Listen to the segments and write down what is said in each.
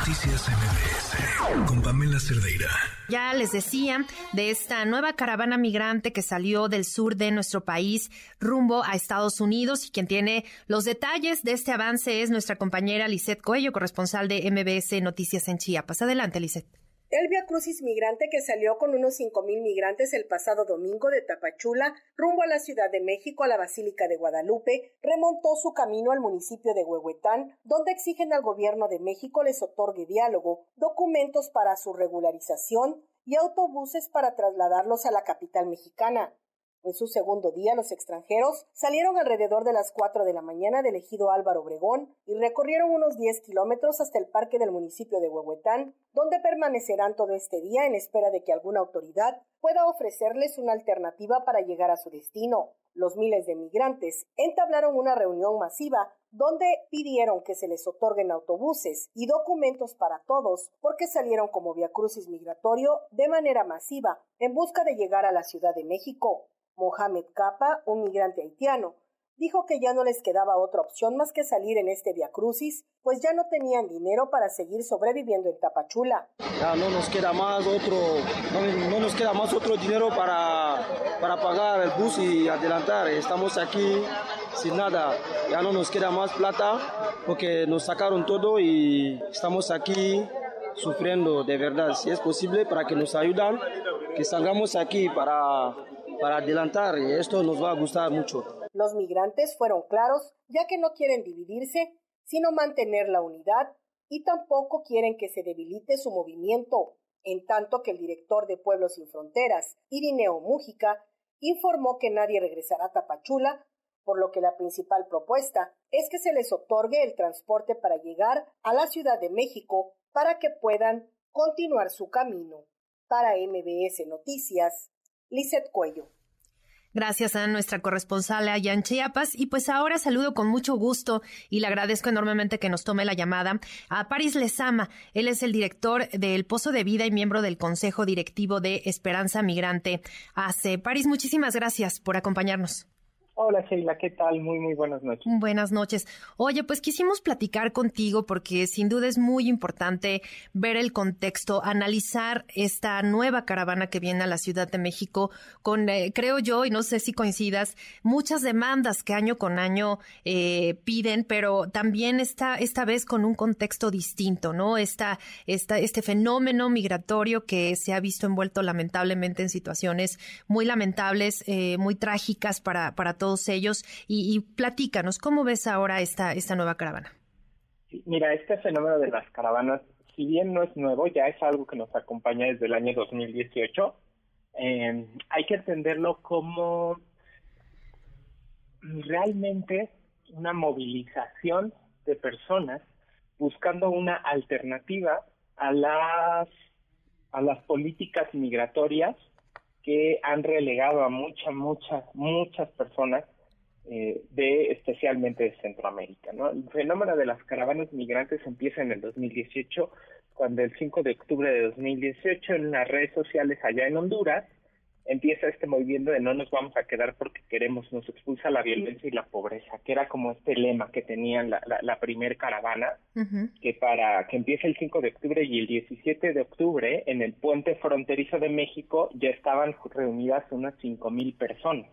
Noticias MBS con Pamela Cerdeira. Ya les decía de esta nueva caravana migrante que salió del sur de nuestro país rumbo a Estados Unidos y quien tiene los detalles de este avance es nuestra compañera Lisette Coello, corresponsal de MBS Noticias en Chiapas. Adelante, Lisette. El Via Crucis migrante que salió con unos cinco mil migrantes el pasado domingo de Tapachula rumbo a la Ciudad de México a la Basílica de Guadalupe remontó su camino al municipio de Huehuetán, donde exigen al gobierno de México les otorgue diálogo, documentos para su regularización y autobuses para trasladarlos a la capital mexicana. En su segundo día, los extranjeros salieron alrededor de las 4 de la mañana del ejido Álvaro Obregón y recorrieron unos 10 kilómetros hasta el parque del municipio de Huehuetán, donde permanecerán todo este día en espera de que alguna autoridad pueda ofrecerles una alternativa para llegar a su destino. Los miles de migrantes entablaron una reunión masiva donde pidieron que se les otorguen autobuses y documentos para todos porque salieron como via crucis migratorio de manera masiva en busca de llegar a la Ciudad de México. Mohamed Capa, un migrante haitiano, dijo que ya no les quedaba otra opción más que salir en este Via Crucis, pues ya no tenían dinero para seguir sobreviviendo en Tapachula. Ya no nos queda más otro, no, nos queda más otro dinero para, para pagar el bus y adelantar. Estamos aquí sin nada, ya no nos queda más plata porque nos sacaron todo y estamos aquí sufriendo de verdad. Si es posible, para que nos ayuden, que salgamos aquí para para adelantar y esto nos va a gustar mucho. Los migrantes fueron claros ya que no quieren dividirse, sino mantener la unidad y tampoco quieren que se debilite su movimiento, en tanto que el director de Pueblos sin Fronteras, Irineo Mújica, informó que nadie regresará a Tapachula, por lo que la principal propuesta es que se les otorgue el transporte para llegar a la Ciudad de México para que puedan continuar su camino. Para MBS Noticias, Lizeth Cuello. Gracias a nuestra corresponsal allá en Chiapas. Y pues ahora saludo con mucho gusto y le agradezco enormemente que nos tome la llamada a Paris Lezama. Él es el director del Pozo de Vida y miembro del Consejo Directivo de Esperanza Migrante ACE. Paris, muchísimas gracias por acompañarnos. Hola Sheila, ¿qué tal? Muy, muy buenas noches. Buenas noches. Oye, pues quisimos platicar contigo porque sin duda es muy importante ver el contexto, analizar esta nueva caravana que viene a la Ciudad de México con, eh, creo yo, y no sé si coincidas, muchas demandas que año con año eh, piden, pero también esta, esta vez con un contexto distinto, ¿no? Esta, esta, este fenómeno migratorio que se ha visto envuelto lamentablemente en situaciones muy lamentables, eh, muy trágicas para, para todos ellos. Y, platícanos, ¿cómo ves ahora esta, esta nueva caravana? mira, este fenómeno de las caravanas, si bien no es nuevo, ya es algo que nos acompaña desde el año 2018, em, hay que entenderlo como realmente una movilización de personas buscando una alternativa a las a las políticas migratorias que han relegado a muchas, muchas, muchas personas eh, de especialmente de Centroamérica. ¿no? El fenómeno de las caravanas migrantes empieza en el 2018, cuando el 5 de octubre de 2018 en las redes sociales allá en Honduras empieza este movimiento de no nos vamos a quedar porque queremos, nos expulsa la violencia y la pobreza, que era como este lema que tenían la, la, primer caravana, que para que empiece el 5 de octubre y el 17 de octubre en el puente fronterizo de México ya estaban reunidas unas mil personas.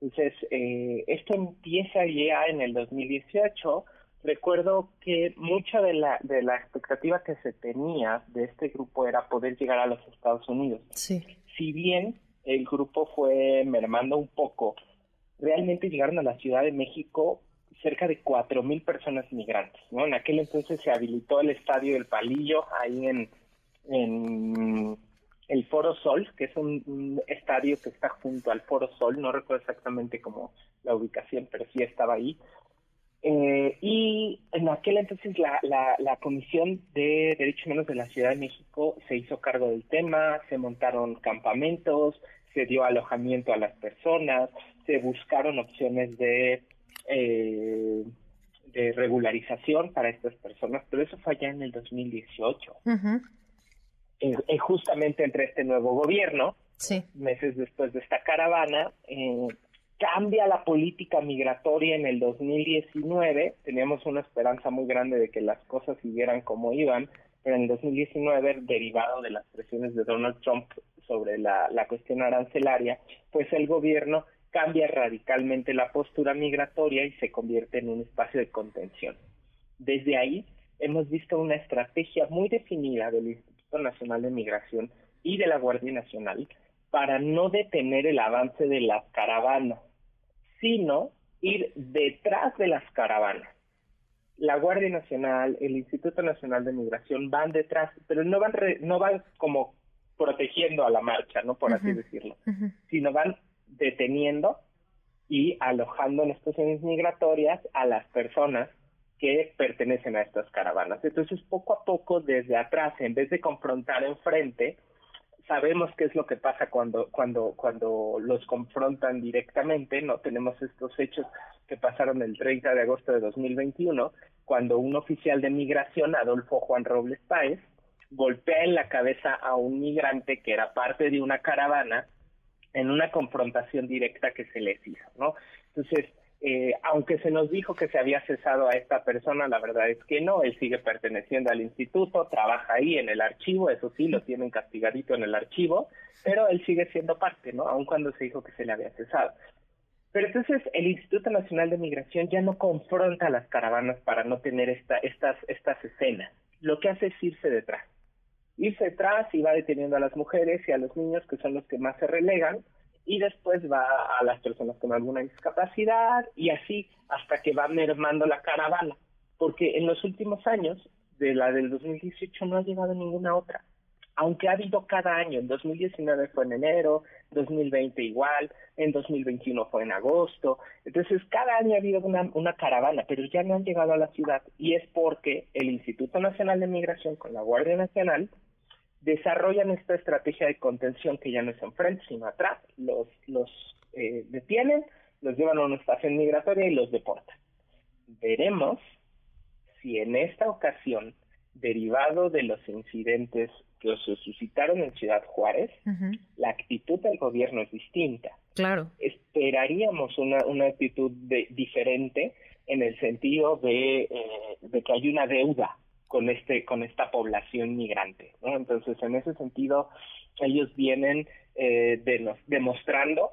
Entonces, eh, esto empieza ya en el 2018. Recuerdo que mucha de la, de la expectativa que se tenía de este grupo era poder llegar a los Estados Unidos. Sí. Si bien el grupo fue mermando un poco. Realmente llegaron a la Ciudad de México cerca de cuatro mil personas migrantes. ¿no? En aquel entonces se habilitó el Estadio del Palillo ahí en el Foro Sol, que es un, estadio que está junto al Foro Sol, no recuerdo exactamente cómo la ubicación, pero sí estaba ahí. Eh, y en aquel entonces la, la, la Comisión de Derechos Humanos de la Ciudad de México se hizo cargo del tema, se montaron campamentos, se dio alojamiento a las personas, se buscaron opciones de, eh, de regularización para estas personas, pero eso fue allá en el 2018. Uh justamente entre este nuevo gobierno, meses después de esta caravana, eh, cambia la política migratoria en el 2019. Teníamos una esperanza muy grande de que las cosas siguieran como iban pero en 2019, derivado de las presiones de Donald Trump sobre la, la cuestión arancelaria, pues el gobierno cambia radicalmente la postura migratoria y se convierte en un espacio de contención. Desde ahí hemos visto una estrategia muy definida del Instituto Nacional de Migración y de la Guardia Nacional para no detener el avance de las caravanas, sino ir detrás de las caravanas. La Guardia Nacional, el Instituto Nacional de Migración van detrás, pero no van no van como protegiendo a la marcha, no por así decirlo, sino van deteniendo y alojando en estaciones migratorias a las personas que pertenecen a estas caravanas. Entonces, poco a poco, desde atrás, en vez de confrontar enfrente, sabemos qué es lo que pasa cuando, cuando, cuando los confrontan directamente, ¿no? Tenemos estos hechos que pasaron el 30 de agosto de 2021, cuando un oficial de migración, Adolfo Juan Robles Páez, golpea en la cabeza a un migrante que era parte de una caravana en una confrontación directa que se les hizo, ¿no? Entonces, eh, aunque se nos dijo que se había cesado a esta persona, la verdad es que no, él sigue perteneciendo al instituto, trabaja ahí en el archivo, eso sí, lo tienen castigadito en el archivo, pero él sigue siendo parte, ¿no? Aun cuando se dijo que se le había cesado. Pero entonces el Instituto Nacional de Migración ya no confronta a las caravanas para no tener esta, estas, estas escenas. Lo que hace es irse detrás. Irse detrás y va deteniendo a las mujeres y a los niños, que son los que más se relegan, y después va a las personas con alguna discapacidad y así hasta que va mermando la caravana, porque en los últimos años, de la del 2018 no ha llegado ninguna otra, aunque ha habido cada año, en 2019 fue en enero, 2020 igual, en 2021 fue en agosto, entonces cada año ha habido una, una caravana, pero ya no han llegado a la ciudad y es porque el Instituto Nacional de Migración con la Guardia Nacional desarrollan esta estrategia de contención que ya no es enfrente, sino atrás, los, los eh, detienen, los llevan a una estación migratoria y los deportan. Veremos si en esta ocasión, derivado de los incidentes que se suscitaron en Ciudad Juárez, la actitud del gobierno es distinta. Claro. Esperaríamos una, una actitud diferente en el sentido de, eh, de que hay una deuda con este con esta población migrante ¿no? entonces en ese sentido ellos vienen eh, demostrando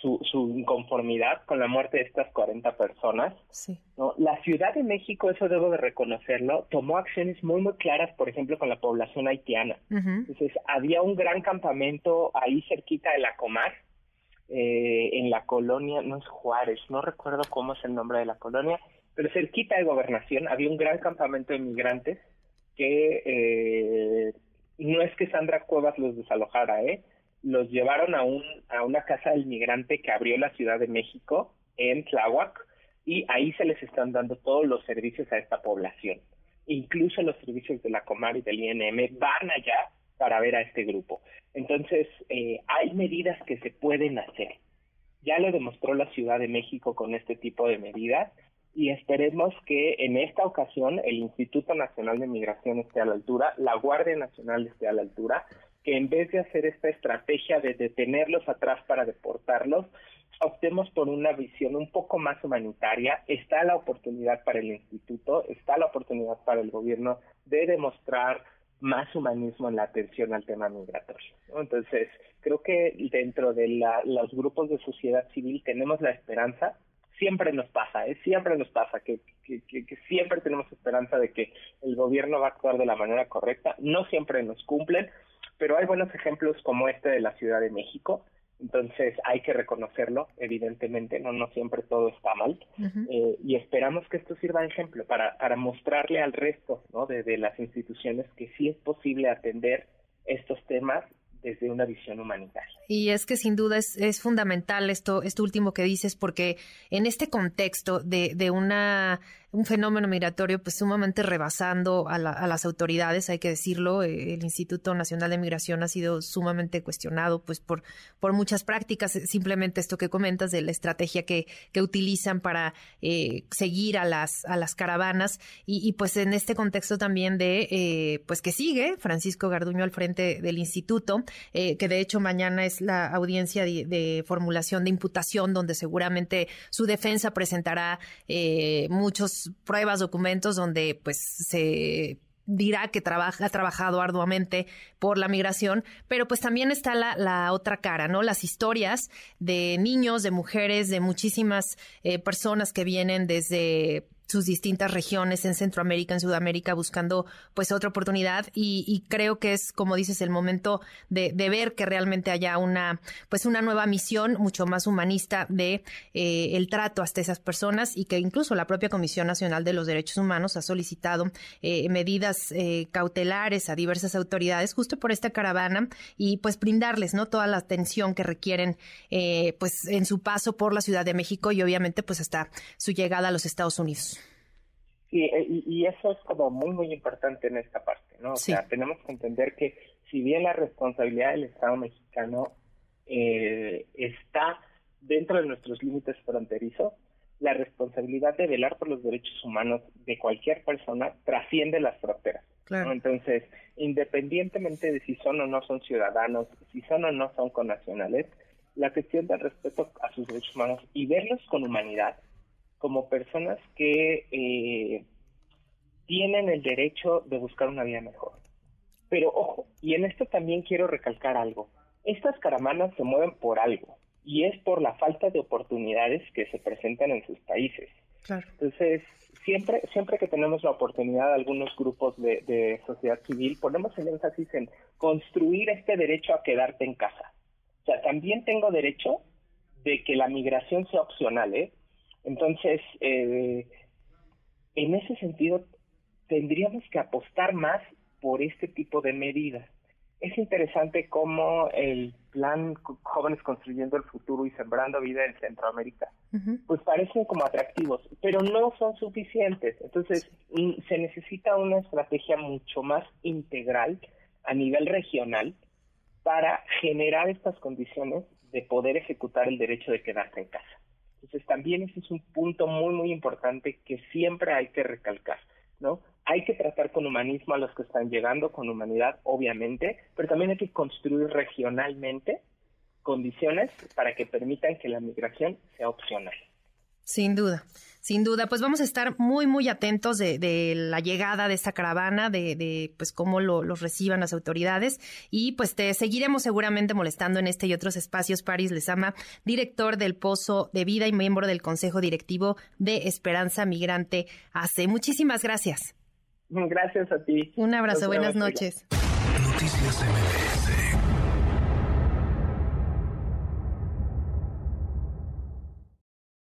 su, su inconformidad con la muerte de estas 40 personas. Sí. ¿no? La Ciudad de México, eso debo de reconocerlo, tomó acciones muy, muy claras, por ejemplo, con la población haitiana. Entonces, había un gran campamento ahí cerquita de la Comar, eh, en la colonia, no es Juárez, no recuerdo cómo es el nombre de la colonia, pero cerquita de gobernación había un gran campamento de migrantes que eh, no es que Sandra Cuevas los desalojara, ¿eh? los llevaron a, un, a una casa del migrante que abrió la Ciudad de México en Tláhuac y ahí se les están dando todos los servicios a esta población. Incluso los servicios de la Comar y del INM van allá para ver a este grupo. Entonces, eh, hay medidas que se pueden hacer. Ya lo demostró la Ciudad de México con este tipo de medidas y esperemos que en esta ocasión el Instituto Nacional de Migración esté a la altura, la Guardia Nacional esté a la altura, que en vez de hacer esta estrategia de detenerlos atrás para deportarlos, optemos por una visión un poco más humanitaria. Está la oportunidad para el instituto, está la oportunidad para el gobierno de demostrar más humanismo en la atención al tema migratorio. Entonces, creo que dentro de los grupos de sociedad civil tenemos la esperanza siempre nos pasa, ¿eh? siempre nos pasa, que, que, que, siempre tenemos esperanza de que el gobierno va a actuar de la manera correcta, no siempre nos cumplen, pero hay buenos ejemplos como este de la Ciudad de México, entonces hay que reconocerlo, evidentemente, no, no siempre todo está mal, eh, y esperamos que esto sirva de ejemplo para, para mostrarle al resto ¿no? de, de las instituciones que sí es posible atender estos temas desde una visión humanitaria. Y es que sin duda es, es fundamental esto, esto último que dices, porque en este contexto de, de una un fenómeno migratorio pues sumamente rebasando a, las autoridades, hay que decirlo. Eh, el Instituto Nacional de Migración ha sido sumamente cuestionado pues por, por muchas prácticas. Eh, simplemente esto que comentas de la estrategia que, que utilizan para eh, seguir a las, a las caravanas y, pues en este contexto también de pues que sigue Francisco Garduño al frente del instituto, que de hecho mañana es la audiencia de, formulación de imputación donde seguramente su defensa presentará muchos pruebas, documentos donde pues se dirá que trabaja, ha trabajado arduamente por la migración, pero pues también está la, la otra cara, ¿no? Las historias de niños, de mujeres, de muchísimas eh, personas que vienen desde sus distintas regiones en Centroamérica, en Sudamérica, buscando pues otra oportunidad y, creo que es, como dices, el momento de, ver que realmente haya una pues una nueva misión mucho más humanista de eh, el trato hasta esas personas y que incluso la propia Comisión Nacional de los Derechos Humanos ha solicitado eh, medidas eh, cautelares a diversas autoridades justo por esta caravana y pues brindarles no toda la atención que requieren pues en su paso por la Ciudad de México y obviamente pues hasta su llegada a los Estados Unidos. Sí, y, eso es como muy, muy importante en esta parte, ¿no? O sea, tenemos que entender que si bien la responsabilidad del Estado mexicano eh, está dentro de nuestros límites fronterizos, la responsabilidad de velar por los derechos humanos de cualquier persona trasciende las fronteras. Entonces, independientemente de si son o no son ciudadanos, si son o no son connacionales, la cuestión del respeto a sus derechos humanos y verlos con humanidad como personas que eh, tienen el derecho de buscar una vida mejor. Pero ojo, y en esto también quiero recalcar algo, estas caravanas se mueven por algo, y es por la falta de oportunidades que se presentan en sus países. Entonces, siempre, siempre que tenemos la oportunidad, algunos grupos de, de sociedad civil ponemos el énfasis en construir este derecho a quedarte en casa. O sea, también tengo derecho de que la migración sea opcional, ¿eh? Entonces, eh, en ese sentido, tendríamos que apostar más por este tipo de medidas. Es interesante cómo el plan Jóvenes Construyendo el Futuro y Sembrando Vida en Centroamérica, pues parecen como atractivos, pero no son suficientes. Entonces, mm, se necesita una estrategia mucho más integral a nivel regional para generar estas condiciones de poder ejecutar el derecho de quedarse en casa. Entonces también ese es un punto muy, muy importante que siempre hay que recalcar, ¿no? Hay que tratar con humanismo a los que están llegando, con humanidad, obviamente, pero también hay que construir regionalmente condiciones para que permitan que la migración sea opcional. Sin duda, sin duda. Pues vamos a estar muy, muy atentos de, la llegada de esta caravana, de, pues cómo lo, los reciban las autoridades y pues te seguiremos seguramente molestando en este y otros espacios. Paris Lezama, director del Pozo de Vida y miembro del Consejo Directivo de Esperanza Migrante AC. Muchísimas gracias. Gracias a ti. Un abrazo, buenas noches. Noticias